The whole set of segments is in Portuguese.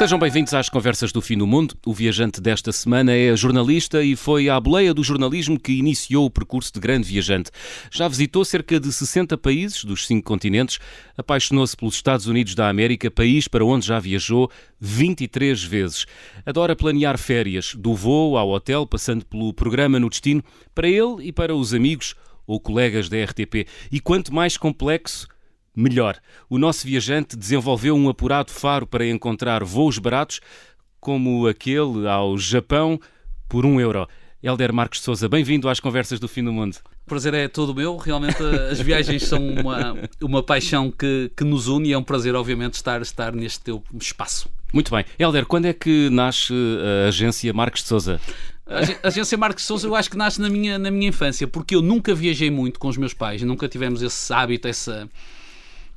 Sejam bem-vindos às Conversas do Fim do Mundo. O viajante desta semana é jornalista e foi à boleia do jornalismo que iniciou o percurso de grande viajante. Já visitou cerca de 60 países dos cinco continentes, apaixonou-se pelos Estados Unidos da América, país para onde já viajou 23 vezes. Adora planear férias, do voo ao hotel, passando pelo programa no destino, para ele e para os amigos ou colegas da RTP. E quanto mais complexo, melhor. O nosso viajante desenvolveu um apurado faro para encontrar voos baratos, como aquele ao Japão, por um euro. Helder Marcos de Souza, bem-vindo às Conversas do Fim do Mundo. O prazer é todo meu. Realmente as viagens são uma, uma paixão que, que nos une e é um prazer, obviamente, estar, estar neste teu espaço. Muito bem. Helder, quando é que nasce a agência Marcos de Souza? A agência Marcos de Souza eu acho que nasce na minha, na minha infância, porque eu nunca viajei muito com os meus pais, nunca tivemos esse hábito, essa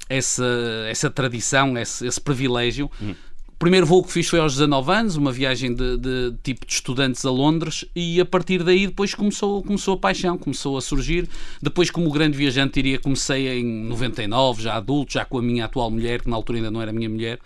essa, essa tradição, esse, esse privilégio. Hum. O primeiro voo que fiz foi aos 19 anos, uma viagem de, de, tipo de estudantes a Londres, e a partir daí depois começou, começou a paixão, começou a surgir. Depois, como grande viajante, diria, comecei em 99, já adulto, já com a minha atual mulher, que na altura ainda não era minha mulher.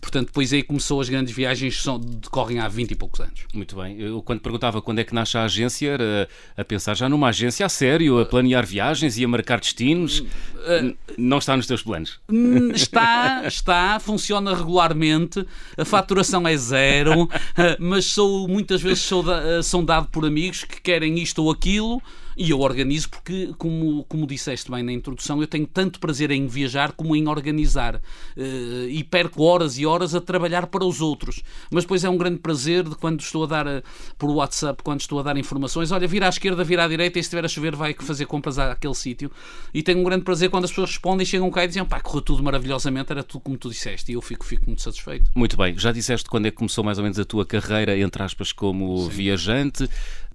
Portanto, depois aí começou as grandes viagens que são, decorrem há 20 e poucos anos. Muito bem. Eu, quando perguntava quando é que nasce a agência, era a pensar já numa agência a sério, a planear viagens e a marcar destinos. Uh, Não está nos teus planos? Hum, está, está, funciona regularmente, a faturação é zero, mas sou muitas vezes sou da, são dado por amigos que querem isto ou aquilo e eu organizo porque, como, como disseste bem na introdução, eu tenho tanto prazer em viajar como em organizar. Uh, e perco horas e horas a trabalhar para os outros. Mas depois é um grande prazer de quando estou a dar uh, por WhatsApp, quando estou a dar informações, olha, vira à esquerda, vira à direita e se estiver a chover vai fazer compras àquele sítio. E tenho um grande prazer quando as pessoas respondem, chegam cá e dizem, pá, correu tudo maravilhosamente, era tudo como tu disseste. E eu fico, fico muito satisfeito. Muito bem. Já disseste quando é que começou mais ou menos a tua carreira, entre aspas, como Sim. viajante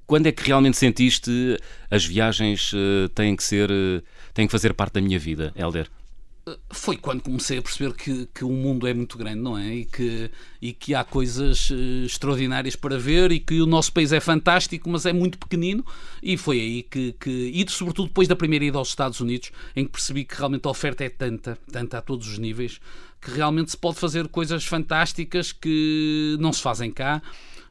quando é que realmente sentiste as viagens uh, têm que ser uh, têm que fazer parte da minha vida, Helder? Foi quando comecei a perceber que, que o mundo é muito grande, não é? E que, e que há coisas extraordinárias para ver e que o nosso país é fantástico, mas é muito pequenino. E foi aí que, que. E sobretudo depois da primeira ida aos Estados Unidos, em que percebi que realmente a oferta é tanta, tanta a todos os níveis, que realmente se pode fazer coisas fantásticas que não se fazem cá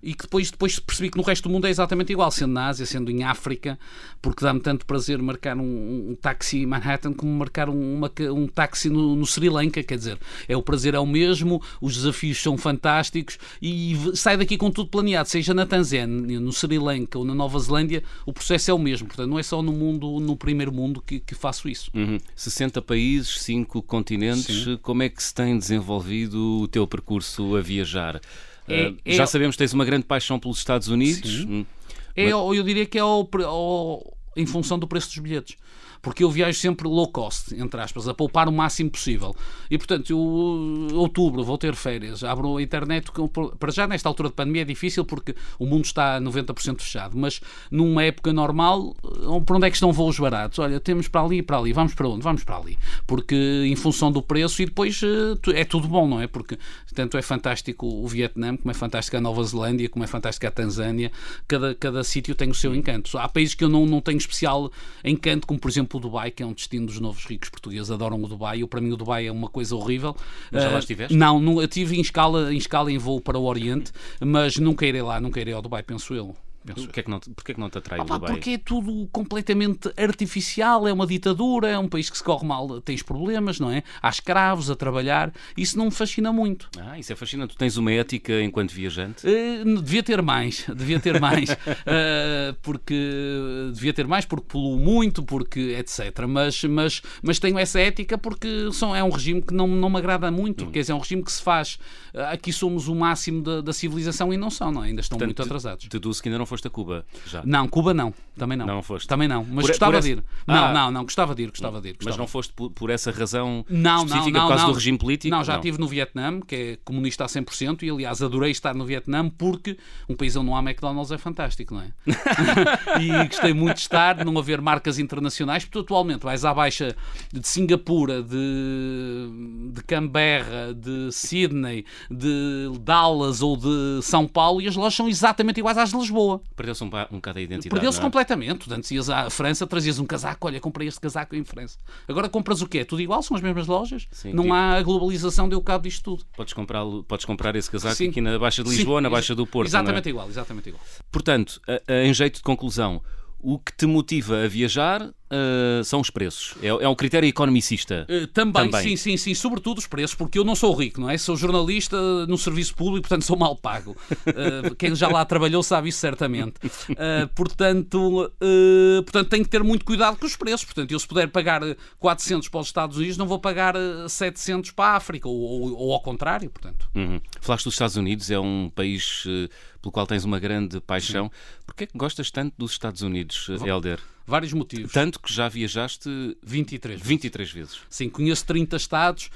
e que depois, depois percebi que no resto do mundo é exatamente igual, sendo na Ásia, sendo em África, porque dá-me tanto prazer marcar um, um táxi em Manhattan como marcar um, uma, um táxi no, no, Sri Lanka, quer dizer, é o prazer é o mesmo, os desafios são fantásticos e sai daqui com tudo planeado, seja na Tanzânia, no Sri Lanka ou na Nova Zelândia, o processo é o mesmo, portanto não é só no mundo, no primeiro mundo que, que faço isso. Uhum. 60 países, 5 continentes, Sim. como é que se tem desenvolvido o teu percurso a viajar? É, uh, é, já sabemos que tens uma grande paixão pelos Estados Unidos. Hum, é, mas... Eu diria que é o, em função do preço dos bilhetes porque eu viajo sempre low cost, entre aspas, a poupar o máximo possível. E, portanto, eu, outubro, vou ter férias, abro a internet, para já nesta altura de pandemia é difícil porque o mundo está 90% fechado, mas numa época normal, para onde é que estão voos baratos? Olha, temos para ali e para ali, vamos para onde? Vamos para ali. Porque em função do preço e depois eh, é tudo bom, não é? Porque tanto é fantástico o Vietnã, como é fantástico a Nova Zelândia, como é fantástico a Tanzânia, cada, cada sítio tem o seu encanto. Há países que eu não, não tenho especial encanto, como por exemplo o Dubai, que é um destino dos novos ricos portugueses, adoram o Dubai. Eu, para mim, o Dubai é uma coisa horrível. Mas já lá eh, estiveste? Não, não, eu estive em escala, em escala em voo para o Oriente, mas nunca irei lá, nunca irei ao Dubai, penso eu. Porquê é que não, porquê é que não te atrai o Dubai? Porque é tudo completamente artificial, é uma ditadura, é um país que se corre mal, tens problemas, não é? Há escravos a trabalhar, isso não me fascina muito. Ah, isso é fascinante. Tu tens uma ética enquanto viajante? Uh, devia ter mais, devia ter mais, uh, porque devia ter mais porque poluo muito, porque etc. Mas, mas, mas tenho essa ética porque são, é um regime que não, não me agrada muito, hum. quer dizer, é um regime que se faz, aqui somos o máximo da, da civilização e não são, não é? ainda estão Portanto, muito atrasados. Deduzo que ainda não foste a Cuba já? Não, Cuba não. Também não. Não foste? Também não. Mas por, gostava por essa... de ir. Não, ah. não, não. Gostava de ir. Gostava de ir gostava. Mas não foste por, por essa razão não, específica não, não, por causa do regime político? Não, já estive no Vietnã, que é comunista a 100%, e aliás adorei estar no Vietnã porque um país onde não há McDonald's é fantástico, não é? e gostei muito de estar, não haver marcas internacionais, porque tu atualmente vais à baixa de Singapura, de, de Canberra, de Sydney, de Dallas ou de São Paulo e as lojas são exatamente iguais às de Lisboa. Perdeu-se um, um bocado a identidade. Perdeu-se é? completamente. Antes ias à França, trazias um casaco, olha, comprei este casaco em França. Agora compras o quê? Tudo igual? São as mesmas lojas? Sim, não tipo- há a globalização, deu cabo disto tudo. Podes, comprar, podes comprar esse casaco Sim. aqui na Baixa de Lisboa, Sim, na Baixa do Porto. é? Exatamente igual, exatamente igual. Portanto, a- a- em jeito de conclusão, o que te motiva a viajar ah, são os preços. É, é um critério economicista. Uh, também, Também. sim, sim, sim, sobretudo os preços, porque eu não sou rico, não é? Sou jornalista no serviço público, portanto sou mal pago. Uh, quem já lá trabalhou sabe isso certamente. Portanto, portanto, tenho que ter muito cuidado com os preços. Portanto, eu se puder pagar uh, 400 para os Estados Unidos, não vou pagar uh, 700 para a África, ou, ou- ou ao contrário, portanto. Uhum. Falaste dos Estados Unidos, é um país eh, pelo qual tens uma grande paixão. Porquê é que gostas tanto dos Estados Unidos, eh, Helder? Vários motivos. Tanto que já viajaste 23 vezes. 23 vezes. Sim, conheço 30 estados,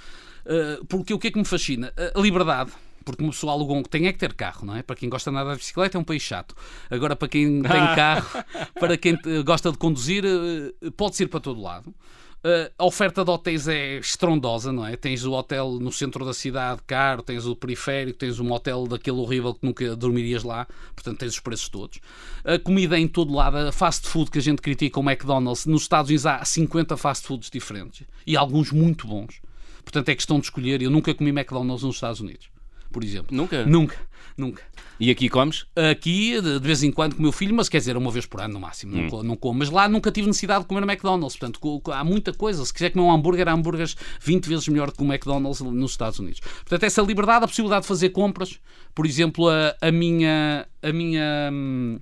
uh, porque o que é que me fascina? A liberdade. Porque uma pessoa alugou um tem é que ter carro, não é? Para quem gosta de andar de bicicleta é um país chato. Agora, para quem tem carro, para quem eh, gosta de conduzir, eh, pode-se ir para todo lado. A oferta de hotéis é estrondosa, não é? Tens o hotel no centro da cidade, caro, tens o periférico, tens um hotel daquele horrível que nunca dormirias lá, portanto tens os preços todos. A comida é em todo lado, a fast food que a gente critica, o McDonald's, nos Estados Unidos há 50 fast foods diferentes e alguns muito bons. Portanto é questão de escolher. Eu nunca comi McDonald's nos Estados Unidos, por exemplo. Nunca? Nunca, nunca. E aqui comes? Aqui, de vez em quando, com o meu filho, mas quer dizer, uma vez por ano no máximo, não, co- não como. Mas lá nunca tive necessidade de comer no McDonald's. Portanto, há muita coisa. Se quiser comer um hambúrguer, há hambúrgueres 20 vezes melhor do que o McDonald's nos Estados Unidos. Portanto, essa liberdade, a possibilidade de fazer compras, por exemplo, a, a minha. A minha hum,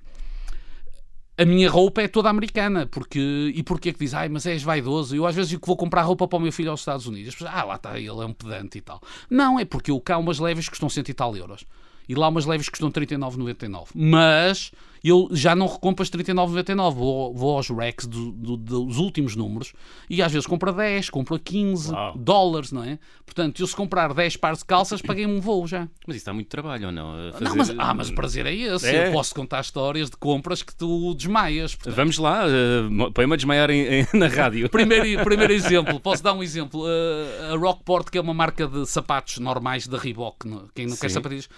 a minha roupa é toda americana, porque e porquê que diz, ai, mas és vaidoso? Eu às vezes digo que vou comprar roupa para o meu filho aos Estados Unidos. As pessoas, ah, lá está, ele é um pedante e tal. Não, é porque eu cá umas leves custam cento e tal euros. E lá umas leves custam 39,99. Mas eu já não recompro as 39,99. Vou, vou aos racks do- do- dos últimos números e às vezes compro a 10, compro a 15 Uau. dólares, não é? Portanto, eu se comprar 10 pares de calças, paguei um voo já. Mas isso dá muito trabalho ou não? A Não, fazer- mas, ah, mas o prazer é esse. É. Eu posso contar histórias de compras que tu desmaias. portanto. Vamos lá, uh, põe-me a desmaiar em- em- na rádio. Primeiro, primeiro exemplo, posso dar um exemplo. Uh, a Rockport, que é uma marca de sapatos normais da Reebok, quem não quer Sim. sapatilhas.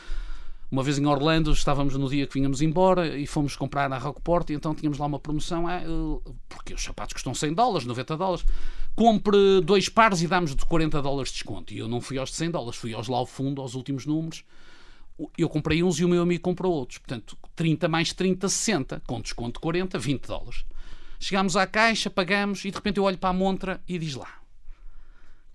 Uma vez em Orlando, estávamos no dia que vínhamos embora e fomos comprar na Rockport e então tínhamos lá uma promoção, ah, porque os sapatos custam 100 dólares, 90 dólares. Compre dois pares e damos de 40 dólares de desconto. E eu não fui aos de 100 dólares, fui aos lá ao fundo, aos últimos números. Eu comprei uns e o meu amigo comprou outros. Portanto, 30 mais 30, 60. Com desconto de 40, 20 dólares. Chegámos à caixa, pagamos e de repente eu olho para a montra e diz lá: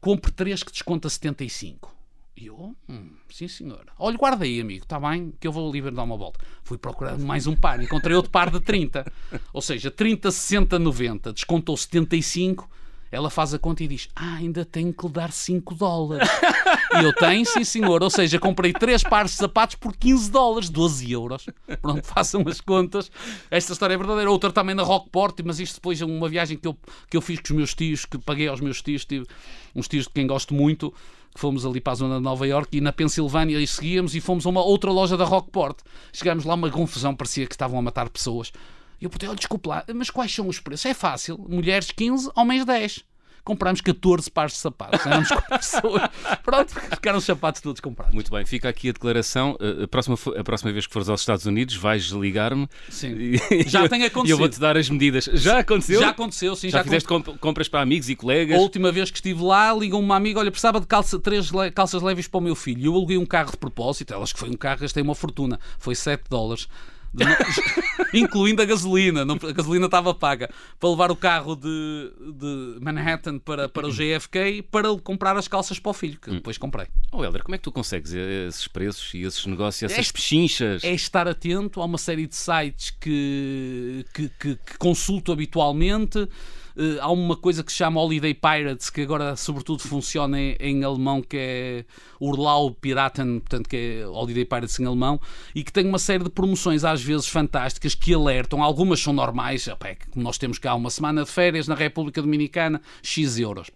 compre 3 que desconta 75. E eu, hum, sim senhor. Olha, guarda aí, amigo, está bem, que eu vou ali dar uma volta. Fui procurar mais um par, encontrei outro par de 30. Ou seja, 30, 60, 90, descontou 75. Ela faz a conta e diz: Ah, ainda tenho que lhe dar 5 dólares. E eu tenho, sim senhor. Ou seja, comprei 3 pares de sapatos por 15 dólares, 12 euros. Pronto, façam as contas. Esta história é verdadeira. Outra também na Rockport, mas isto depois é uma viagem que eu, que eu fiz com os meus tios, que paguei aos meus tios, tive uns tios de quem gosto muito, que fomos ali para a zona de Nova York e na Pensilvânia e seguíamos e fomos a uma outra loja da Rockport. Chegámos lá, uma confusão, parecia que estavam a matar pessoas. E eu perguntei, olha, desculpe lá, mas quais são os preços? É fácil, mulheres 15, homens 10. Comprámos 14 pares de sapatos. Éramos pessoas. Pronto, ficaram os sapatos todos comprados. Muito bem, fica aqui a declaração. A próxima, a próxima vez que fores aos Estados Unidos, vais ligar-me. Sim. Já tem E eu acontecido. vou-te dar as medidas. Já aconteceu? Já aconteceu, sim. Já, Já, fizeste comp- compras para amigos e A colegas? última vez que estive lá, ligou-me uma amiga, olha, precisava de calça, três le- calças leves para o meu filho. E eu aluguei um carro de propósito, elas que foi um carro, gastei uma fortuna. Foi 7 dólares. Incluindo a gasolina, não- a gasolina estava paga, para levar o carro de, de Manhattan para, para o JFK para comprar as calças para o filho, que depois comprei. Oh, Helder, como é que tu consegues esses preços e esses negócios, essas É- pechinchas? é estar atento a uma série de sites que, que, que- que consulto habitualmente. Eh, há uma coisa que se chama Holiday Pirates, que agora sobretudo funciona em, em alemão, que é Urlaub Piraten, portanto que é Holiday Pirates em alemão, e que tem uma série de promoções às vezes fantásticas que alertam. Algumas são normais, é que nós temos cá uma semana de férias na República Dominicana, X euros.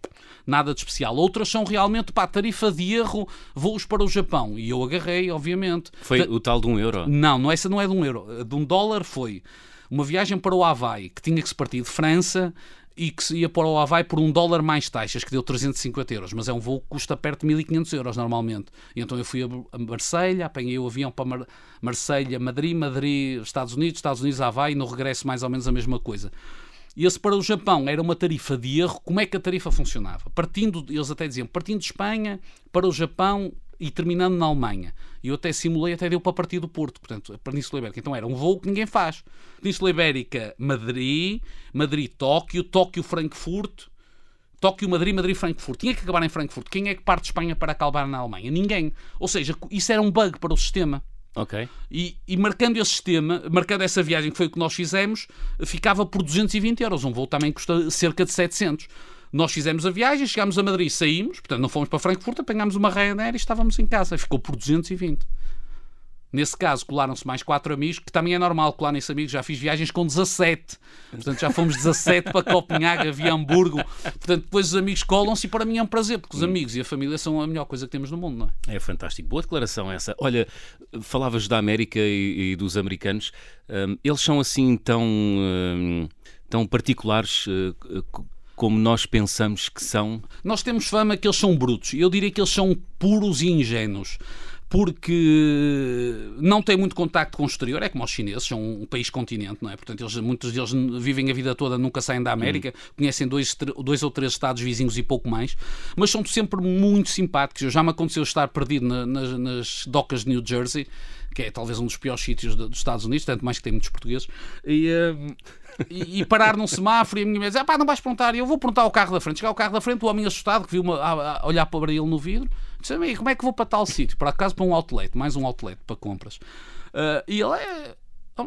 Nada de especial. Outras são realmente para tarifa de erro, voos para o Japão. E eu agarrei, obviamente. Foi o tal de um euro. Não, não, essa não é de um euro. De um dólar foi uma viagem para o Havaí, que tinha que se partir de França e que se ia para o Havaí por um dólar mais taxas, que deu 350 euros, mas é um voo que custa perto de 1500 euros normalmente. E então eu fui a Marselha, apanhei o avião para Mar Marselha, Madrid, Madrid, Estados Unidos, Estados Unidos, Havaí, no regresso mais ou menos a mesma coisa. E esse para o Japão era uma tarifa de erro. Como é que a tarifa funcionava? Partindo, eles até diziam, partindo de Espanha para o Japão e terminando na Alemanha. E eu até simulei, até deu para partir do Porto, portanto, a Península Ibérica. Então era um voo que ninguém faz. Península Ibérica, Madrid, Madrid-Tóquio, Tóquio-Frankfurt, Tóquio-Madrid, Madrid-Frankfurt. Tinha que acabar em Frankfurt. Quem é que parte de Espanha para acabar na Alemanha? Ninguém. Ou seja, isso era um bug para o sistema. Ok. E, e, marcando esse sistema, marcando essa viagem que foi o que nós fizemos, ficava por 220 euros. Um voo também custa cerca de 700. Nós fizemos a viagem, chegámos a Madrid, saímos, portanto não fomos para Frankfurt, apanhámos uma Ryanair e estávamos em casa. Ficou por 220. Nesse caso, colaram-se mais quatro amigos, que também é normal colar nesses amigos. Já fiz viagens com 17. Portanto, já fomos 17 para Copenhaga, via Hamburgo. Portanto, depois os amigos colam-se e para mim é um prazer, porque os amigos e a família são a melhor coisa que temos no mundo, não é? É fantástico. Boa declaração essa. Olha, falavas da América e, e dos americanos. Um, eles são assim tão, um, tão particulares. Uh, como nós pensamos que são? Nós temos fama que eles são brutos. Eu diria que eles são puros e ingênuos porque não têm muito contacto com o exterior, é como os chineses, são um país continente, não é? Portanto, eles, muitos deles vivem a vida toda, nunca saem da América, hum. conhecem dois, dois ou três estados vizinhos e pouco mais, mas são sempre muito simpáticos. Já me aconteceu estar perdido na, nas, nas docas de New Jersey, que é talvez um dos piores sítios dos Estados Unidos, tanto mais que tem muitos portugueses, e, uh, e, e, parar num semáforo e a minha mulher diz, ah, pá, não vais perguntar, eu vou perguntar ao carro da frente. Chegar ao carro da frente, o homem assustado, que viu uma a, a olhar para ele no vidro, disse, como é que vou para tal sítio? Por acaso para um outlet, mais um outlet para compras. Uh, e ele é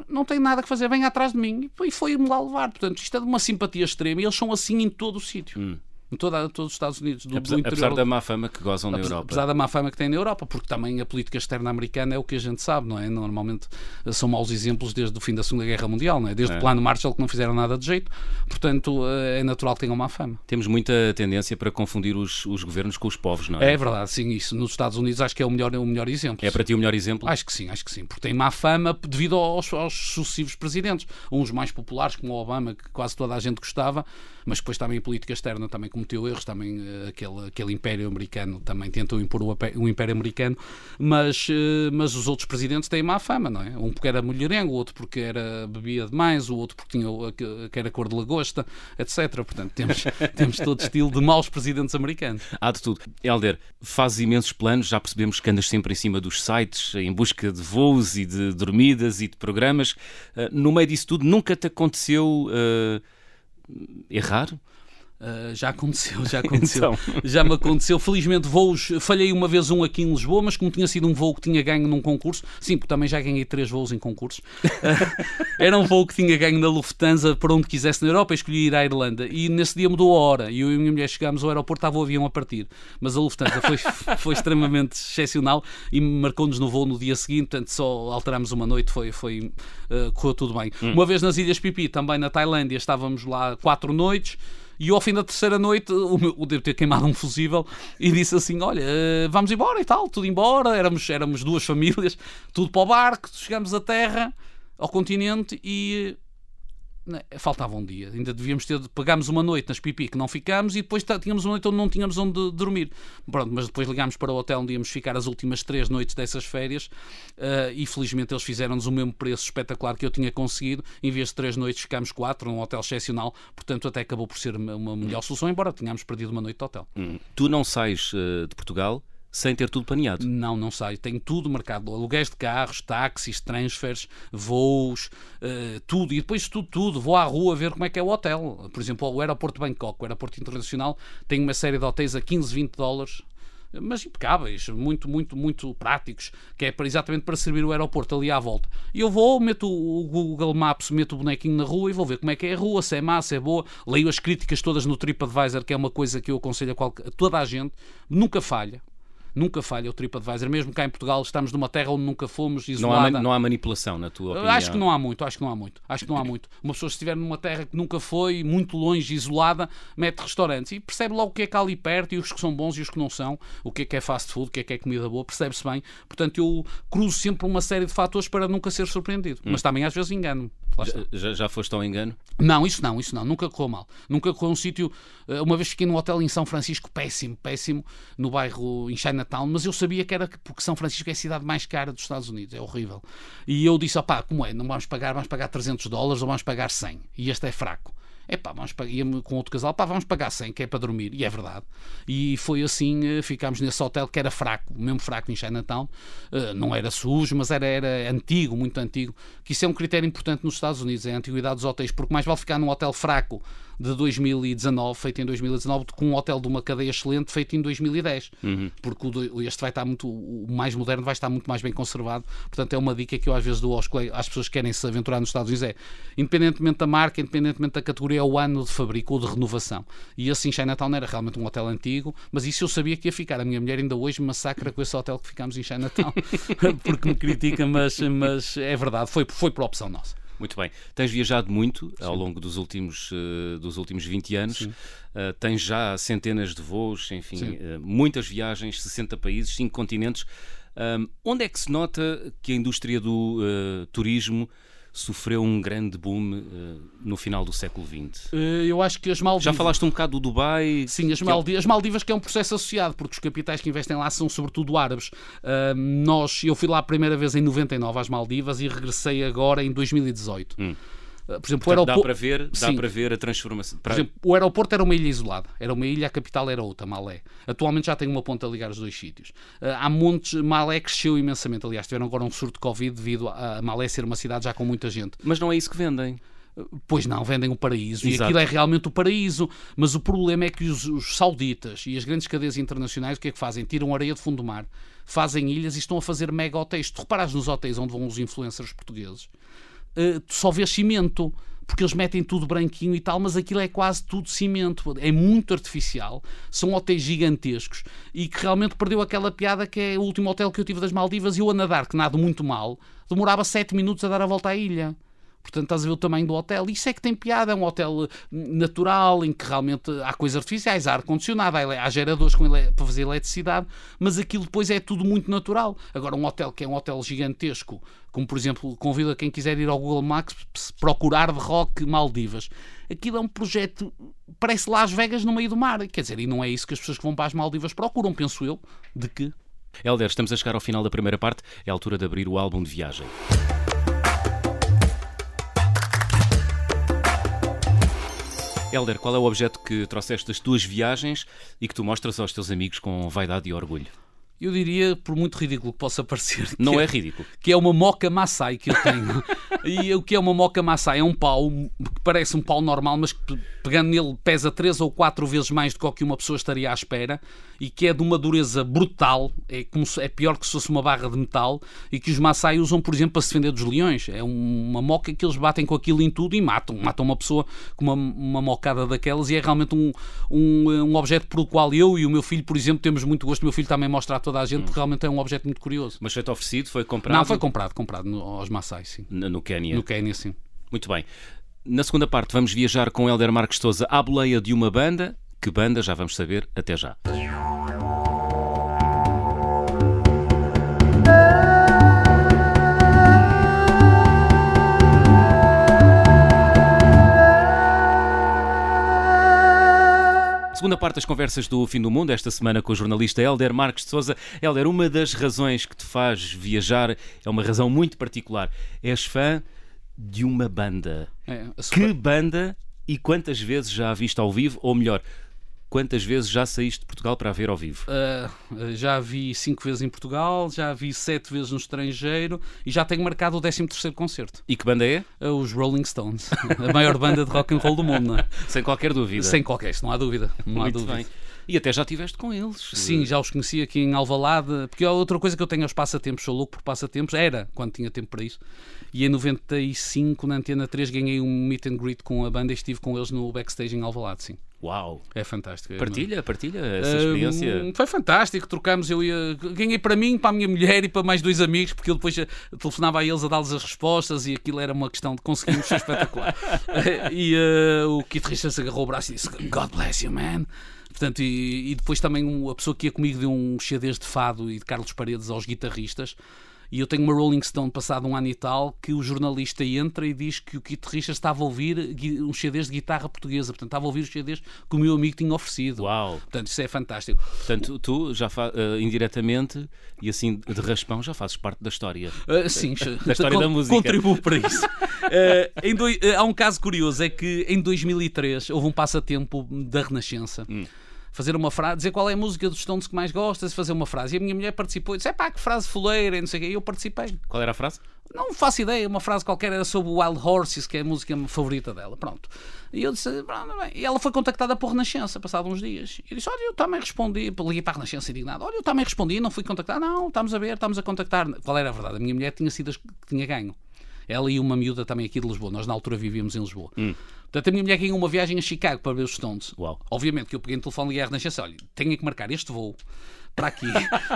não tem nada que fazer, vem atrás de mim e foi-me lá levar. Portanto, isto é de uma simpatia extrema e eles são assim em todo o sítio. Hum em toda, todos os Estados Unidos. Do, apesar, do apesar da má fama que gozam na Europa. Apesar da má fama que têm na Europa, porque também a política externa americana é o que a gente sabe, não é? Normalmente eh, são maus exemplos desde o fim da Segunda Guerra Mundial, não é? Desde é. o plano Marshall que não fizeram nada de jeito, portanto eh, é natural que tenham má fama. Temos muita tendência para confundir os, os governos com os povos, não é? É verdade, sim, isso. Nos Estados Unidos acho que é o melhor, o melhor exemplo. É para ti o melhor exemplo? Acho que sim, acho que sim, porque tem má fama devido aos, aos sucessivos presidentes. Uns mais populares, como o Obama, que quase toda a gente gostava, mas depois também a política externa também cometeu erros, também uh, aquele, aquele Império Americano também tentou impor o, o Império Americano, mas, uh, mas os outros presidentes têm má fama, não é? Um porque era mulherengo, o outro porque era, bebia demais, o outro porque tinha que era cor de lagosta, etc. Portanto, temos, temos todo estilo de maus presidentes americanos. Há de tudo. Helder, fazes imensos planos, já percebemos que andas sempre em cima dos sites, em busca de voos e de dormidas e de programas. Uh, no meio disso tudo, nunca te aconteceu errar? Uh, já aconteceu, já aconteceu. então. Já me aconteceu. Felizmente, voos. Falhei uma vez um aqui em Lisboa, mas como tinha sido um voo que tinha ganho num concurso, sim, porque também já ganhei três voos em concursos. Uh, era um voo que tinha ganho na Lufthansa para onde quisesse na Europa. Escolhi ir à Irlanda e nesse dia mudou a hora. E eu e a minha mulher chegámos ao aeroporto, estava o avião a partir. Mas a Lufthansa foi, foi extremamente excepcional e marcou-nos no voo no dia seguinte. Portanto, só alterámos uma noite, foi, foi, uh, correu tudo bem. Hum. Uma vez nas Ilhas Pipi, também na Tailândia, estávamos lá quatro noites e ao fim da terceira noite o, meu, devo ter queimado um fusível e disse assim: Olha, eh, vamos embora e tal, tudo embora. Éramos, éramos duas famílias, tudo para o barco, chegamos à terra, ao continente e faltava um dia, ainda devíamos ter, pagámos uma noite nas pipi que não ficámos e depois tínhamos uma noite onde não tínhamos onde dormir. Pronto, mas depois ligámos para o hotel onde íamos ficar as últimas três noites dessas férias uh, e felizmente eles fizeram-nos o mesmo preço espetacular que eu tinha conseguido. Em vez de três noites ficámos quatro, num hotel excepcional, portanto até acabou por ser uma, uma melhor solução, embora tenhamos perdido uma noite de hotel. Hum. Tu não sais uh, de Portugal sem ter tudo planeado? Não, não sei. Tenho tudo marcado. Aluguéis de carros, táxis, transfers, voos, uh, tudo. E depois tudo, tudo. Vou à rua ver como é que é o hotel. Por exemplo, o aeroporto de Bangkok, o aeroporto internacional, tem uma série de hotéis a 15, 20 dólares mas impecáveis, muito, muito, muito práticos, que é para, exatamente para servir o aeroporto ali à volta. E eu vou, meto o Google Maps, meto o bonequinho na rua e vou ver como é que é a rua, se é má, se é boa. Leio as críticas todas no TripAdvisor, que é uma coisa que eu aconselho a, qualquer, a toda a gente, nunca falha Nunca falha o TripAdvisor. Mesmo cá em Portugal estamos numa terra onde nunca fomos Não isolada. há, não há manipulação, na tua opinião? Acho que não há muito, acho que não há muito. Acho que não há muito. Uma pessoa se estiver numa terra que nunca foi, muito longe, isolada, mete restaurantes e percebe logo o que é que há ali perto e os que são bons e os que não são, o que é que é fast food, o que é que é comida boa, percebe-se bem. Portanto, eu cruzo sempre uma série de fatores para nunca ser surpreendido. Mas também às vezes engano-me. Já, já foste ao engano? Não, isso não, isso não, nunca correu mal. Nunca correu um sítio. eh, Uma vez fiquei num hotel em São Francisco, péssimo, péssimo, no bairro em Chinatown, mas eu sabia que era que- porque São Francisco é a cidade mais cara dos Estados Unidos, é horrível. E eu disse: opá, como é? Não vamos pagar, vamos pagar 300 dólares ou vamos pagar 100? E este é fraco. É pá, vamos pagar, com outro casal, pá, vamos pagar 100, que é para dormir, e é verdade. E foi assim, eh, ficámos nesse hotel que era fraco, mesmo fraco em Chinatown, Eh, não era sujo, mas era, era antigo, muito antigo, que isso é um critério importante nos Estados Unidos, é a antiguidade dos hotéis, porque mais vale ficar num hotel fraco de 2019, feito em 2019, do que um hotel de uma cadeia excelente feito em 2010, porque o este vai estar muito, o mais moderno vai estar muito mais bem conservado, portanto é uma dica que eu às vezes dou aos às pessoas que querem se aventurar nos Estados Unidos, é, independentemente da marca, independentemente da categoria, é o ano de fabrico ou de renovação. E assim, Chinatown era realmente um hotel antigo, mas isso eu sabia que ia ficar. A minha mulher ainda hoje me massacra com esse hotel que ficámos em Chinatown, porque me critica, mas, mas é verdade, foi, foi por opção nossa. Muito bem. Tens viajado muito ao longo dos últimos, eh, dos últimos 20 anos. Eh, tens já centenas de voos, enfim, Sim. eh, muitas viagens, 60 países, 5 continentes. Onde é que se nota que a indústria do turismo sofreu um grande boom eh, no final do século XX? Eh, Eu acho que as Maldivas. Já falaste um bocado do Dubai. Sim, as, é- Maldi- as Maldivas que é um processo associado, porque os capitais que investem lá são sobretudo árabes. Ah, nós, eu fui lá a primeira vez em 99 às Maldivas e regressei agora em 2018. Ah, por exemplo, o Portanto, dá aeroporto, para ver, dá Sim. para ver a transformação. por Para- exemplo, o aeroporto era uma ilha isolada, era uma ilha, a capital era outra, Malé. Atualmente já tem uma ponta a ligar os dois sítios. Ah, há montes, Malé cresceu imensamente. Aliás, tiveram agora um surto de Covid devido a Malé ser uma cidade já com muita gente. Mas não é isso que vendem. Pois não, vendem o paraíso. E Exato. aquilo é realmente o paraíso. Mas o problema é que os, os sauditas e as grandes cadeias internacionais o que é que fazem? Tiram areia de fundo do mar, fazem ilhas e estão a fazer mega hotéis. Tu reparas nos hotéis onde vão os influencers portugueses, tu só vês cimento. Porque eles metem tudo branquinho e tal, mas aquilo é quase tudo cimento. É muito artificial. São hotéis gigantescos e que realmente perdeu aquela piada que é o último hotel que eu tive das Maldivas e eu a nadar, que nado muito mal, demorava 7 minutos a dar a volta à ilha. Portanto, estás a ver o tamanho do hotel. Isso é que tem piada. É um hotel natural, em que realmente há coisas artificiais, há ar-condicionado, há, há geradores para fazer eletricidade, mas aquilo depois é tudo muito natural. Agora, um hotel que é um hotel gigantesco, como por exemplo, convido a quem quiser ir ao Google Maps procurar de Rock Maldivas. Aquilo é um projeto, parece Las Vegas no meio do mar. Quer dizer, e não é isso que as pessoas que vão para as Maldivas procuram, penso eu, de que Helder, estamos a chegar ao final da primeira parte. É a altura de abrir o álbum de viagem. Helder, qual é o objeto que trouxeste das tuas viagens e que tu mostras aos teus amigos com vaidade e orgulho? Eu diria, por muito ridículo que possa parecer, Não é ridículo. que é uma moca Maasai que eu tenho. e o que é uma moca Maasai? É um pau que parece um pau normal, mas que pegando nele pesa 3 ou 4 vezes mais do que o que uma pessoa estaria à espera e que é de uma dureza brutal, é, como se- é pior que se fosse uma barra de metal e que os Maasai usam, por exemplo, para se defender dos leões. É um- uma moca que eles batem com aquilo em tudo e matam. Matam uma pessoa com uma, uma mocada daquelas e é realmente um, um, um objeto pelo qual eu e o meu filho, por exemplo, temos muito gosto. O meu filho também mostra a toda a gente porque realmente é um objeto muito curioso. Mas foi-te oferecido, foi comprado Não, foi comprado, comprado no- aos Maasai, sim. no, no Quénia. No Quênia, sim. Muito bem. Na segunda parte vamos viajar com Helder Marques Souza à boleia de uma banda. Que banda? Já vamos saber. Até já. Segunda parte das conversas do Fim do Mundo, esta semana com o jornalista Helder Marques de Souza. Helder, uma das razões que te faz viajar é uma razão muito particular. És fã de uma banda. É, a Que super- banda e quantas vezes já a viste ao vivo? Ou melhor, quantas vezes já saíste de Portugal para a ver ao vivo? Ah, já vi cinco vezes em Portugal, já vi sete vezes no estrangeiro e já tenho marcado o 13º concerto. E que banda é? Ah, Os Rolling Stones, a maior banda de rock and roll do mundo, não é? Sem qualquer dúvida. Sem qualquer, isso não há dúvida. Não há Muito dúvida. bem. E até já estiveste com eles. Sim, já os conheci aqui em Alvalade, porque outra coisa que eu tenho aos passatempos, sou louco por passatempos, era quando tinha tempo para isso. E em 95, na Antena 3, ganhei um meet and greet com a banda e estive com eles no backstage em Alvalade, sim. Uau! É fantástico. Partilha, partilha essa experiência. Uh, foi fantástico, trocamos, eu ia, ganhei para mim, para a minha mulher e para mais dois amigos, porque eu depois telefonava a eles a dar-lhes as respostas e aquilo era uma questão de conseguirmos ser espetacular. e uh, o Keith Richards agarrou o braço e disse: God bless you, man. Portanto, e, e depois também a pessoa que ia comigo deu um xadrez de fado e de Carlos Paredes aos guitarristas. E eu tenho uma Rolling Stone passado um ano e tal que o jornalista entra e diz que o guitarrista estava a ouvir uns CDs de guitarra portuguesa. Portanto, estava a ouvir os CDs que o meu amigo tinha oferecido. Uau! Portanto, isso é fantástico. Portanto, tu já uh, indiretamente e assim de raspão já fazes parte da história. Uh, sim, da história da música. Contribuo para isso. uh, dois, há um caso curioso: é que em 2003 houve um passatempo da Renascença. Hum fazer uma frase, dizer qual é a música dos Stones que mais gostas, fazer uma frase. E a minha mulher participou e disse: é pá, que frase fuleira, e não sei o quê. E eu participei. Qual era a frase? Não faço ideia, uma frase qualquer era sobre o Wild Horses, que é a música favorita dela. Pronto. E eu disse. E ela foi contactada por Renascença, passado uns dias. E eu disse, olha, eu também respondi, liguei para a Renascença indignado, olha, eu também respondi, não fui contactado. Não, estamos a ver, estamos a contactar. Qual era a verdade? A minha mulher tinha sido que tinha ganho. Ela e uma miúda também aqui de Lisboa. Nós na altura vivíamos em Lisboa. Hum. Portanto, a minha mulher ganhou uma viagem a Chicago para ver os Stones. Uau. Obviamente que eu peguei no telefone e liguei à Renascença, olha, tenho que marcar este voo para aqui.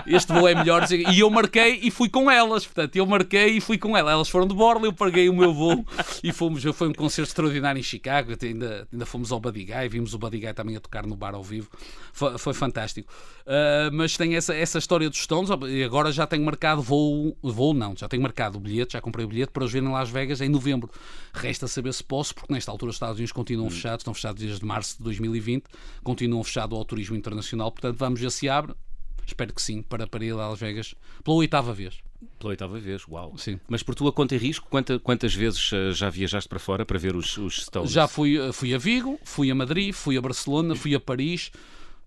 Este voo é melhor. E eu marquei e fui com elas. Portanto, eu marquei e fui com elas. Elas foram de borla, eu paguei o meu voo e fomos. Foi um concerto extraordinário em Chicago. Ainda, ainda fomos ao Guy, vimos o Guy também a tocar no bar ao vivo. Foi, foi fantástico. Uh, mas tem essa, essa história dos Stones. E agora já tenho marcado voo. Voo não, já tenho marcado o bilhete, já comprei o bilhete para os ver em Las Vegas em novembro. Resta saber se posso, porque nesta altura os Estados Unidos continuam hum. fechados, estão fechados desde março de 2020, continuam fechados ao turismo internacional. Portanto, vamos ver se abre Espero que sim, para, para ir a Las Vegas pela oitava vez. Pela oitava vez, uau. Sim. Mas por tua conta e risco, quanta, quantas vezes uh, já viajaste para fora para ver os, os Stones? Já fui, uh, fui a Vigo, fui a Madrid, fui a Barcelona, fui a Paris,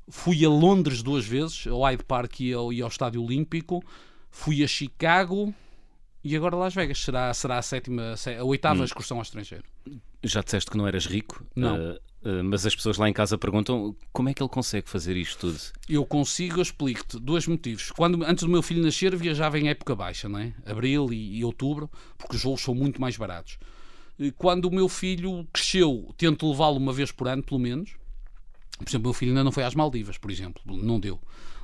fui a Londres duas vezes, ao Hyde Park e ao, e ao Estádio Olímpico, fui a Chicago e agora Las Vegas. Será, será a sétima, a oitava hum. excursão ao estrangeiro. Já disseste que não eras rico. Não. Uh, mas as pessoas lá em casa perguntam como é que ele consegue fazer isto tudo? Eu consigo, eu explico-te. Dois motivos. Quando, antes do meu filho nascer, viajava em época baixa, não é? Abril e, e outubro, porque os voos são muito mais baratos. Quando o meu filho cresceu, tento levá-lo uma vez por ano, pelo menos. Por exemplo, o meu filho ainda não foi às Maldivas, por exemplo. Não deu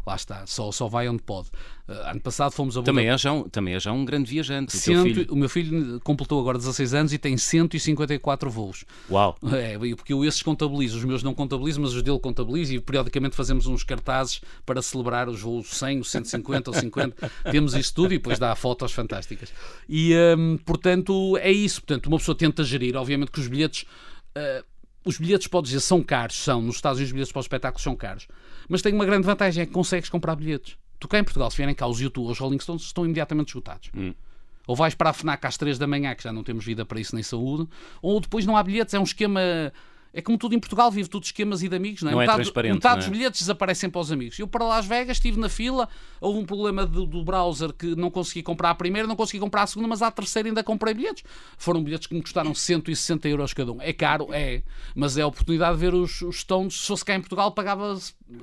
lá está, só, só vai onde pode. Uh, ano passado fomos a também é, já um, também é já um grande viajante. Cento, o, filho. o meu filho completou agora 16 anos e tem 154 voos. Uau! É, porque eu esses contabilizo, os meus não contabilizo, mas os dele contabilizo e periodicamente fazemos uns cartazes para celebrar os voos 100, os 150 ou 50. Temos isso tudo e depois dá fotos fantásticas. E, um, portanto, é isso. Portanto, uma pessoa tenta gerir. Obviamente que os bilhetes. Uh, os bilhetes, pode dizer, são caros, são. Nos Estados Unidos, os bilhetes para os espetáculos são caros. Mas tem uma grande vantagem, é que consegues comprar bilhetes. Tu cá em Portugal, se vierem cá os YouTube, os Rolling Stones, estão imediatamente esgotados. Hum. Ou vais para a FNAC às 3 da manhã, que já não temos vida para isso nem saúde, ou depois não há bilhetes, é um esquema é como tudo em Portugal, vive tudo de esquemas e de amigos, não é? Não metade, é transparente. Metade é? dos bilhetes desaparecem para os amigos. Eu para Las Vegas estive na fila, houve um problema do, do, browser que não consegui comprar a primeira, não consegui comprar a segunda, mas à terceira ainda comprei bilhetes. Foram bilhetes que me custaram 160 euros cada um. É caro, é, mas é a oportunidade de ver os, os Stones. Se fosse cá em Portugal, pagava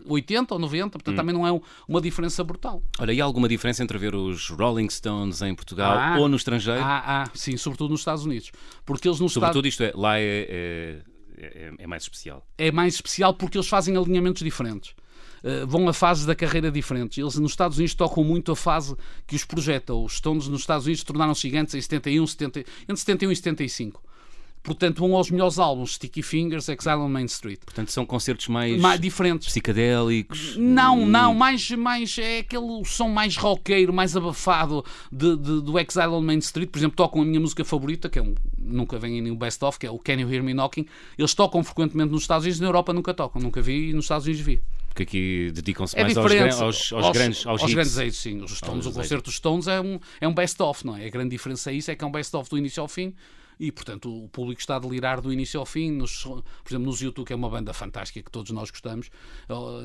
80 ou 90, portanto hum. também não é uma diferença brutal. Olha, e há alguma diferença entre ver os Rolling Stones em Portugal ah, ou no estrangeiro? Ah, ah, sim, sobretudo nos Estados Unidos. Porque eles nos Sobretudo isto é, lá é, é é, é, mais especial. É mais especial porque eles fazem alinhamentos diferentes. Uh, vão a fases da carreira diferentes. Eles nos Estados Unidos tocam muito a fase que os projeta. Os Stones nos Estados Unidos tornaram-se gigantes em 71, 70, entre 71 e 75. Portanto, vão aos melhores álbuns, Sticky Fingers, Exile on Main Street. Portanto, são concertos mais, mais diferentes, psicadélicos. Não, não, mais, mais é aquele som mais roqueiro, mais abafado de, de, do Exile on Main Street. Por exemplo, tocam a minha música favorita, que é um, nunca vem em nenhum best of, que é o Can You Hear Me Knocking. Eles tocam frequentemente nos Estados Unidos, na Europa nunca tocam, nunca vi e nos Estados Unidos vi. Porque aqui dedicam-se é mais aos, aos, aos, aos, grandes aos, aos grandes eixos, sim. Os Stones, o concerto dos Stones é um, é um best-of, não é? A grande diferença é isso, é que é um best-of do início ao fim e, portanto, o público está a delirar do início ao fim. Nos, por exemplo, nos YouTube, que é uma banda fantástica que todos nós gostamos,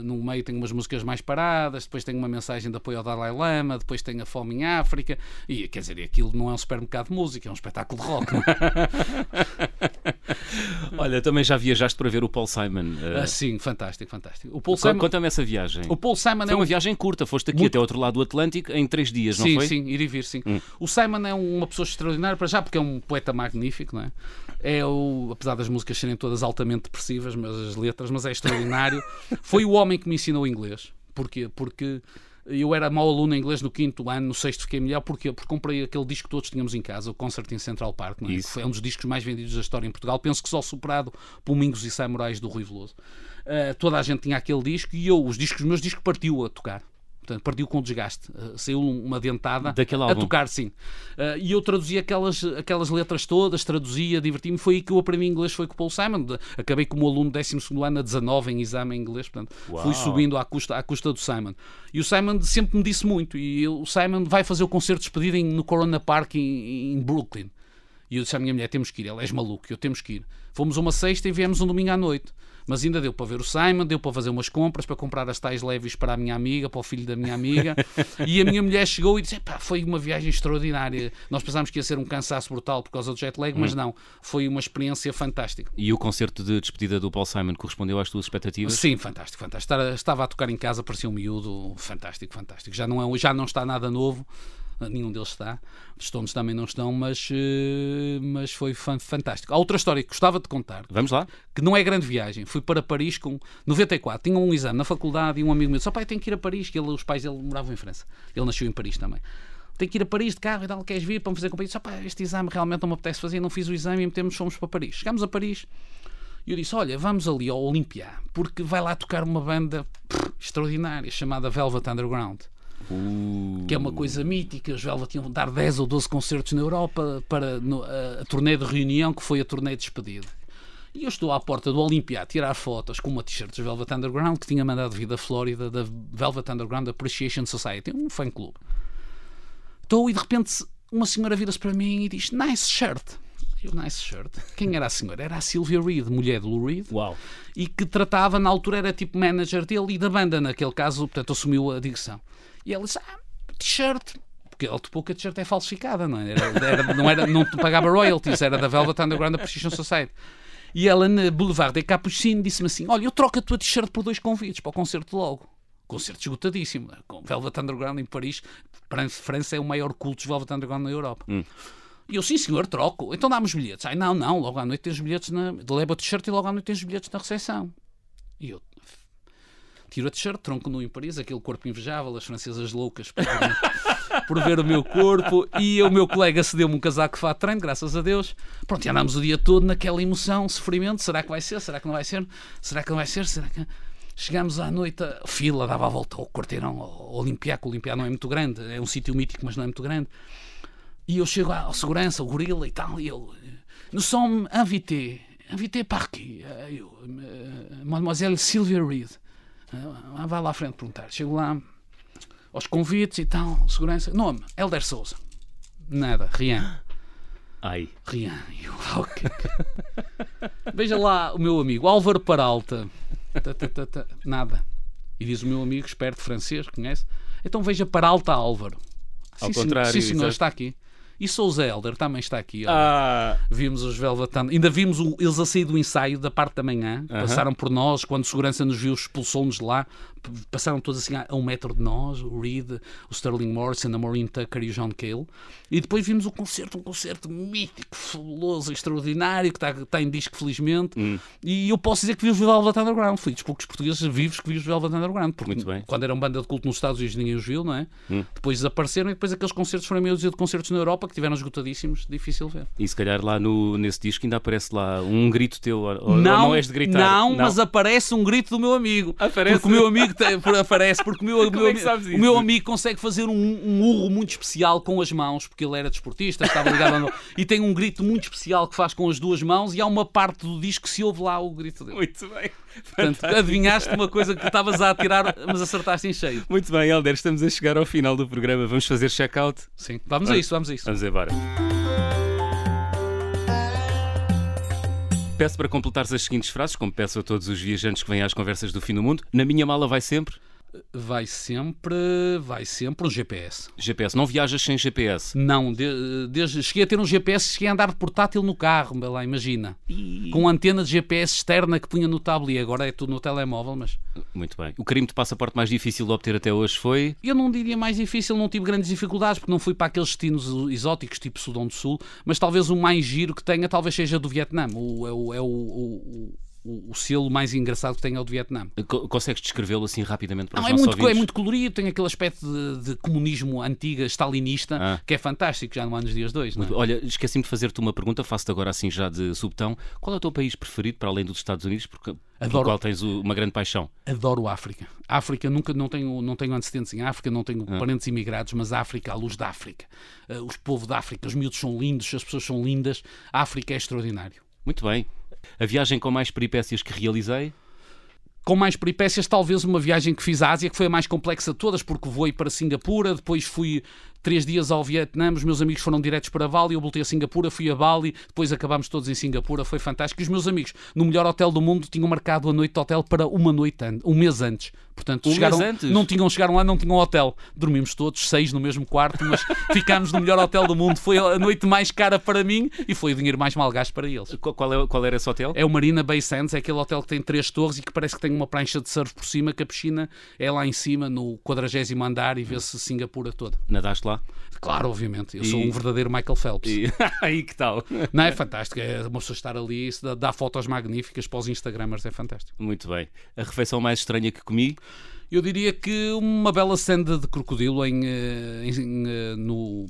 no meio tem umas músicas mais paradas, depois tem uma mensagem de apoio ao Dalai Lama, depois tem a fome em África, e quer dizer, aquilo não é um supermercado de música, é um espetáculo de rock. Olha, também já viajaste para ver o Paul Simon. Uh... Ah, sim, fantástico, fantástico. O Paul Simon... Conta-me essa viagem. O Paul Simon foi é uma um... viagem curta, foste aqui Muito... até ao outro lado do Atlântico em três dias, sim, não foi? Sim, sim, ir e vir, sim. Hum. O Simon é uma pessoa extraordinária, para já, porque é um poeta magnífico, não é? É o, apesar das músicas serem todas altamente depressivas, mas as letras, mas é extraordinário. foi o homem que me ensinou inglês. Porquê? Porque eu era mau aluno em inglês no quinto ano, no sexto fiquei melhor. Porquê? Porque comprei aquele disco que todos tínhamos em casa, o Concert in Central Park. É? Isso. é um dos discos mais vendidos da história em Portugal. Penso que só superado por Mingos e Samurais do Rui Veloso. Uh, toda a gente tinha aquele disco e eu, os discos, os meus discos partiu a tocar. Portanto, partiu com desgaste. Uh, saiu uma dentada Daquele a álbum. tocar, sim. Uh, e eu traduzia aquelas, aquelas letras todas, traduzia, diverti-me. Foi aí que eu aprendi inglês, foi com o Paul Simon. Acabei como aluno 12 ano a 19 em exame em inglês. Portanto, Uau. fui subindo à custa, à custa do Simon. E o Simon sempre me disse muito. E o Simon vai fazer o concerto de despedida no Corona Park em, em Brooklyn. E eu disse à minha mulher: temos que ir. Ela és maluco, eu temos que ir. Fomos uma sexta e viemos um domingo à noite. Mas ainda deu para ver o Simon, deu para fazer umas compras, para comprar as tais leves para a minha amiga, para o filho da minha amiga. e a minha mulher chegou e disse: pá, foi uma viagem extraordinária. Nós pensámos que ia ser um cansaço brutal por causa do jet lag, hum. mas não. Foi uma experiência fantástica. E o concerto de despedida do Paul Simon correspondeu às tuas expectativas? Sim, fantástico, fantástico. Estava a tocar em casa, parecia um miúdo, fantástico, fantástico. Já não, é, já não está nada novo nenhum deles está, os Stones também não estão, mas, uh, mas foi fantástico. Há outra história que gostava de contar. Vamos lá. Que não é grande viagem. Fui para Paris com 94, tinha um exame na faculdade e um amigo meu disse: oh, pai, tenho que ir a Paris, que ele, os pais dele moravam em França. Ele nasceu em Paris também. Tenho que ir a Paris de carro e tal, queres vir para me fazer companhia? Disse, oh, este exame realmente não me apetece fazer, não fiz o exame e metemos, fomos para Paris. Chegámos a Paris e eu disse: Olha, vamos ali ao Olympia, porque vai lá tocar uma banda pff, extraordinária chamada Velvet Underground. Uh. Que é uma coisa mítica. Os Velvet tinham de dar 10 ou 12 concertos na Europa para no, a, a turnê de reunião, que foi a turnê de despedida. E eu estou à porta do Olympia a tirar fotos com uma t-shirt de Velvet Underground que tinha mandado vir da Flórida, da Velvet Underground Appreciation Society, um fã clube. Estou e de repente uma senhora vira-se para mim e diz: Nice shirt. Eu, nice shirt. Quem era a senhora? Era a Sylvia Reed, mulher de Lou Reed. Uau. E que tratava, na altura, era tipo manager dele e da banda, naquele caso, portanto, assumiu a direção. E ela disse: Ah, t-shirt. Porque ele topou que a t-shirt é falsificada, não é? Era, era, não, era, não pagava royalties, era da Velvet Underground Appreciation Society. E ela, na Boulevard de Capuchin, disse-me assim: Olha, eu troco a tua t-shirt por dois convites para o concerto logo. Concerto esgotadíssimo. Com Velvet Underground em Paris. França é o maior culto de Velvet Underground na Europa. Hum. E eu, sim senhor, troco. Então dá-me os bilhetes. Ai, não, não, logo à noite tens bilhetes na. Leva a t-shirt e logo à noite tens bilhetes na recepção. E eu, tiro a t-shirt, tronco nu em Paris, aquele corpo invejável, as francesas loucas por ver, por ver o meu corpo, e o meu colega cedeu-me um casaco de fato treino, graças a Deus. Pronto, e andámos o dia todo naquela emoção, sofrimento, será que vai ser, será que não vai ser, será que não vai ser, será que... Chegámos à noite, a fila dava a volta ao quarteirão, ao Olimpiaco, o Olimpiaco não é muito grande, é um sítio mítico, mas não é muito grande. E eu chego à segurança, o gorila e tal, e ele, nous sommes invités, invités par qui? Eu, Mademoiselle Sylvia Reed. Ah, vai lá à frente perguntar. Chego lá, aos convites e tal, segurança. Nome, Helder Souza. Nada, Rian. Ai. Rian. Eu, okay. Veja lá o meu amigo, Álvaro Paralta. Nada. E diz o meu amigo, esperto francês, conhece? Então veja Paralta Álvaro. Ao sim, contrário. Sim, senhor, está aqui. E Souza Elder também está aqui. Ah. Vimos os Velvet Ainda vimos o, eles a sair do ensaio da parte da manhã. Uh -huh. Passaram por nós. Quando segurança nos viu, expulsou-nos de lá passaram todos assim a um metro de nós, o Reed, o Sterling Morrison, a Maureen Tucker e o John Cale. E depois vimos o concerto, um concerto mítico, fabuloso, extraordinário, que está, está em disco, felizmente. Hum. E eu posso dizer que vi os Velvet Underground. Fui dos poucos portugueses vivos que vi os Velvet Underground. Porque Muito bem. quando eram banda de culto nos Estados Unidos ninguém os viu, não é? Hum. Depois desapareceram e depois aqueles concertos foram meio de concertos na Europa que tiveram esgotadíssimos, difícil ver. E se calhar lá no, nesse disco ainda aparece lá um grito teu, ou não, não és de gritar? Não, não, mas aparece um grito do meu amigo. Aparece? Porque o meu amigo aparece porque o meu, meu, é o meu amigo consegue fazer um, um urro muito especial com as mãos, porque ele era desportista, estava ligado a... e tem um grito muito especial que faz com as duas mãos e há uma parte do disco que se ouve lá o grito dele. Muito bem. Portanto, adivinhaste uma coisa que estavas a atirar, mas acertaste em cheio. Muito bem, Helder, estamos a chegar ao final do programa. Vamos fazer check-out? Sim, vamos a isso, vamos a isso. Vamos embora. Peço para completares as seguintes frases, como peço a todos os viajantes que vêm às conversas do fim do mundo. Na minha mala vai sempre. Vai sempre, vai sempre um GPS. GPS, não viajas sem GPS? Não, de, desde, cheguei a ter um GPS, cheguei a andar de portátil no carro, lá, imagina. E... Com antena de GPS externa que punha no tablet, agora é tudo no telemóvel, mas... Muito bem. O crime de passaporte mais difícil de obter até hoje foi? Eu não diria mais difícil, não tive grandes dificuldades, porque não fui para aqueles destinos exóticos, tipo Sudão do Sul, mas talvez o mais giro que tenha, talvez seja do Vietnã. O, é o, é o, o o, o, selo mais engraçado que tem é o do Vietnã. Consegues descrevê-lo assim rapidamente para Não, os é muito, ouvintes? é muito colorido, tem aquele aspecto de, de comunismo antiga, stalinista, ah. que é fantástico, já não há nos dias dois. É? Olha, esqueci-me de fazer-te uma pergunta, faço-te agora assim já de subtão. Qual é o teu país preferido para além dos Estados Unidos? Porque Adoro, qual tens uma grande paixão. Adoro a África. A África, nunca não tenho, não tenho antecedentes em África, não tenho ah. parentes imigrados, mas a África, a luz da África. Uh, os povos da África, os miúdos são lindos, as pessoas são lindas. A África é extraordinário. Muito bem. A viagem com mais peripécias que realizei? com mais peripécias, talvez uma viagem que fiz à Ásia, que foi a mais complexa de todas, porque voei para Singapura, depois fui três dias ao Vietnã, os meus amigos foram diretos para Bali, eu voltei a Singapura, fui a Bali, depois acabámos todos em Singapura, foi fantástico. E os meus amigos, no melhor hotel do mundo, tinham marcado a noite de hotel para uma noite, um mês antes. Portanto, um chegaram, mês antes? não tinham, chegaram lá, não tinham hotel. Dormimos todos, seis no mesmo quarto, mas ficámos no melhor hotel do mundo. Foi a noite mais cara para mim e foi o dinheiro mais mal gasto para eles. Qual, é, qual era esse hotel? É o Marina Bay Sands, é aquele hotel que tem três torres e que parece que tem uma prancha de surf por cima, que a piscina é lá em cima, no quadragésimo andar, e vê-se Singapura toda. Nadaste lá? Claro, obviamente. Eu e... sou um verdadeiro Michael Phelps. E... Aí que tal? Não, é fantástico. É uma pessoa estar ali, dá, dá fotos magníficas para os Instagramers, é fantástico. Muito bem. A refeição mais estranha que comi? Eu diria que uma bela senda de crocodilo em, eh, em, eh, no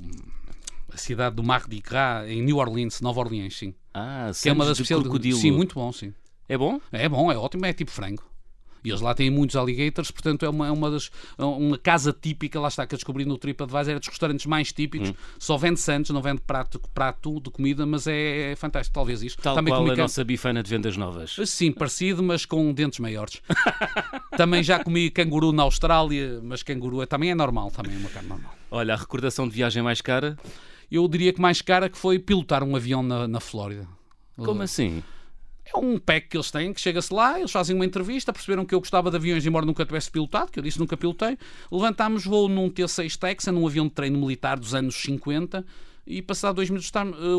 a cidade do Mardi Gras, em New Orleans, Nova Orleans, sim. Ah, que é uma das de crocodilo. Sim, muito bom, sim. É bom? É bom, é ótimo, é tipo frango. E eles lá têm muitos alligators, portanto é uma, é uma, das, é uma casa típica, lá está, que eu descobri no TripAdvisor, é dos restaurantes mais típicos, hum. só vende Santos, não vende prato, prato de comida, mas é, é fantástico, talvez isto. Tal Também qual a nossa bifana de vendas novas. Sim, parecido, mas com dentes maiores. também já comi canguru na Austrália, mas canguru é, também é normal, também é uma carne normal. Olha, a recordação de viagem mais cara? Eu diria que mais cara que foi pilotar um avião na, na Flórida. Como assim? É um pack que eles têm, que chega-se lá, eles fazem uma entrevista, perceberam que eu gostava de aviões, embora nunca tivesse pilotado, que eu disse nunca pilotei. Levantámos voo num T6 Texan, num avião de treino militar dos anos 50, e passado dois minutos,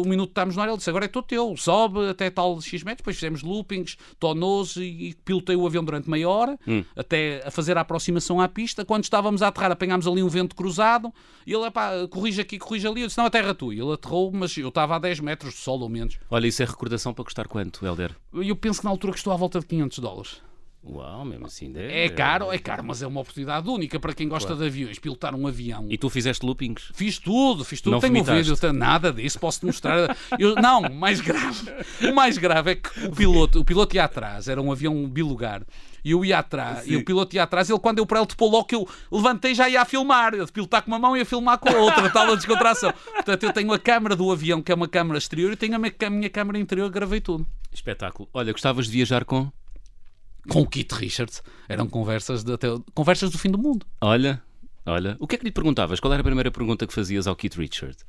um minuto estamos no ar, ele disse, agora é todo teu, sobe até tal X metros, depois fizemos loopings, tonous e, e pilotei o avião durante meia hora, hum. até a fazer a aproximação à pista. Quando estávamos a aterrar, apanhámos ali um vento cruzado, e ele, pá, corrige aqui, corrige ali, eu disse, não, a terra tu. E ele aterrou, mas eu estava a 10 metros de sol, ou menos. Olha, isso é recordação para custar quanto, Helder? Eu penso que na altura custou à volta de 500 dólares. Uau, mesmo assim. É, é caro, é caro, mas é uma oportunidade única para quem gosta claro. de aviões, pilotar um avião. E tu fizeste loopings? Fiz tudo, fiz tudo. Não Tenho um vídeo, tenho nada disso, posso-te mostrar. Eu, não, o mais grave, o mais grave é que o piloto, o piloto ia atrás, era um avião bilugar. E eu ia atrás, Sim. e o piloto ia atrás, ele quando eu para ele topou logo que eu levantei já ia a filmar. Eu de pilotar com uma mão e ia filmar com a outra, tal a descontração. Portanto, eu tenho a câmara do avião, que é uma câmara exterior, e tenho a minha, a minha câmara interior, gravei tudo. Espetáculo. Olha, gostavas de viajar com? Com o Keith Richards. Eram conversas, de, até, conversas do fim do mundo. Olha, olha. O que é que lhe perguntavas? Qual era a primeira pergunta que fazias ao Keith Richards?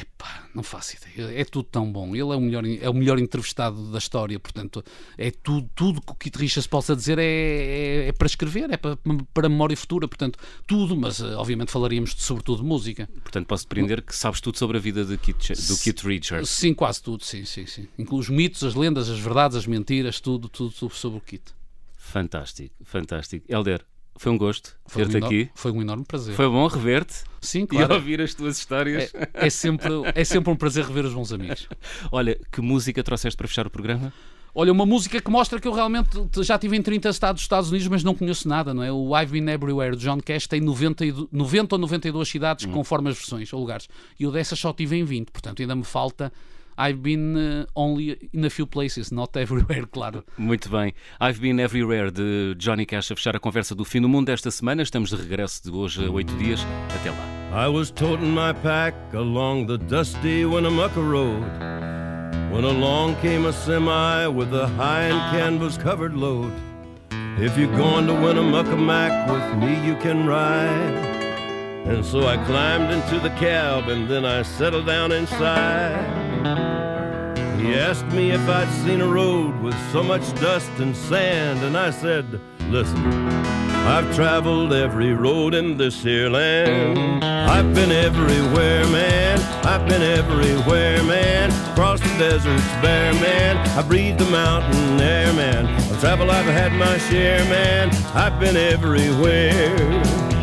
Epá, não faço ideia. É tudo tão bom. Ele é o melhor, é o melhor entrevistado da história, portanto, é tudo, tudo que o Kit Richards possa dizer é, é, é, para escrever, é para, para memória futura, portanto, tudo, mas eh, obviamente falaríamos de, sobretudo de música. Portanto, posso depreender que sabes tudo sobre a vida de Kit, do Kit Richards. Sim, quase tudo, sim, sim, sim. Inclui os mitos, as lendas, as verdades, as mentiras, tudo, tudo, tudo sobre o Kit. Fantástico, fantástico. Helder, foi um gosto ter-te um aqui. Foi um enorme prazer. Foi bom rever-te. Sim, claro. E ouvir as tuas histórias. É, é, sempre, é sempre um prazer rever os bons amigos. Olha, que música trouxeste para fechar o programa? Olha, uma música que mostra que eu realmente já estive em 30 estados dos Estados Unidos, mas não conheço nada, não é? O I've Been Everywhere de John Cash tem 90, 90 ou 92 cidades hum. conforme as versões ou lugares. E eu dessas só tive em 20, portanto ainda me falta I've been uh, only in a few places, not everywhere, claro. Muito bem. I've been everywhere de Johnny Cash a fechar a conversa do fim do mundo esta semana. Estamos de regresso de hoje a oito dias. Até lá. I was toting my pack along the dusty Winnemucca road when along came a semi with a high and canvas covered load. If you're going to Winnemucca Mac with me, you can ride. And so I climbed into the cab and then I settled down inside. He asked me if I'd seen a road with so much dust and sand, and I said, Listen, I've traveled every road in this here land. I've been everywhere, man. I've been everywhere, man. Across the deserts bare, man. I breathe the mountain air, man. I've traveled, I've had my share, man. I've been everywhere.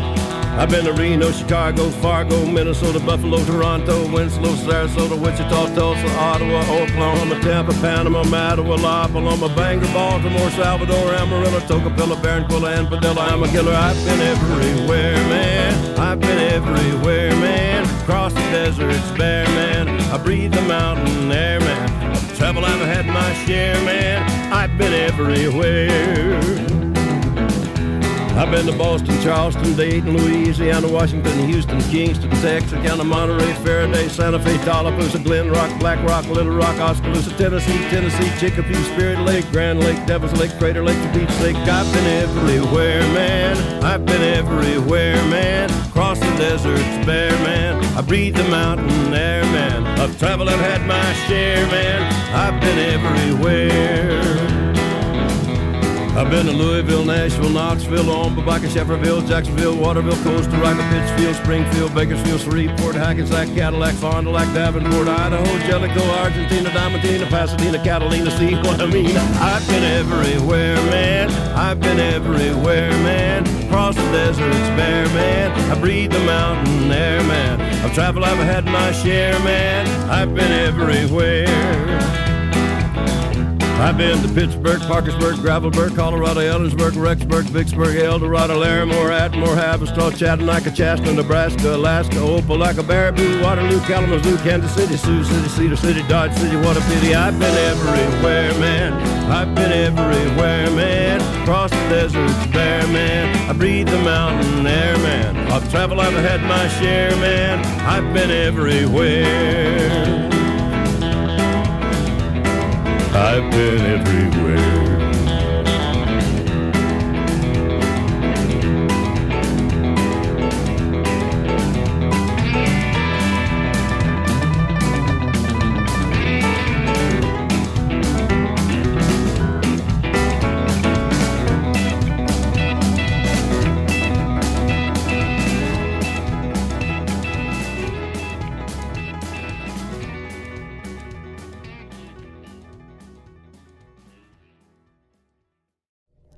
I've been to Reno, Chicago, Fargo, Minnesota, Buffalo, Toronto, Winslow, Sarasota, Wichita, Tulsa, Ottawa, Oklahoma, Tampa, Panama, Mattawa, La Paloma, Bangor, Baltimore, Salvador, Amarillo, Tocopilla, Barranquilla, and Padilla. I'm a killer. I've been everywhere, man. I've been everywhere, man. Across the deserts, bare, man. I breathe the mountain air, man. Travel, I've had my share, man. I've been everywhere. I've been to Boston, Charleston, Dayton, Louisiana, Washington, Houston, Kingston, Texarkana, Monterey, Faraday, Santa Fe, Tallapoosa, Glen Rock, Black Rock, Little Rock, Oskaloosa, Tennessee, Tennessee, Chicopee, Spirit Lake, Grand Lake, Devil's Lake, Crater Lake, the Beach Lake. I've been everywhere, man. I've been everywhere, man. Cross the deserts, bare, man. I breathe the mountain air, man. I've traveled, I've had my share, man. I've been everywhere. I've been to Louisville, Nashville, Knoxville, Omaha, Shefferville, Jacksonville, Waterville, Costa Rica, Pittsfield, Springfield, Bakersfield, Shreveport, Hackensack, Cadillac, Fond du Lac, Davenport, Idaho, Jellicoe, Argentina, Diamantina, Pasadena, Catalina, see what I mean? I've been everywhere, man. I've been everywhere, man. Across the deserts, bare, man. I breathe the mountain air, man. I've traveled, I've had my share, man. I've been everywhere. I've been to Pittsburgh, Parkersburg, Gravelburg, Colorado, Ellensburg, Rexburg, Vicksburg, Eldorado, Larimore, Atmore, Haverstraw, Chattanooga, Chastity, Nebraska, Alaska, Opelika, Baraboo, Waterloo, Kalamazoo, Kansas City, Sioux City, Cedar City, Dodge City. What a pity. I've been everywhere, man. I've been everywhere, man. Across the deserts, bare, man. I breathe the mountain air, man. I've traveled, I've had my share, man. I've been everywhere. I've been everywhere.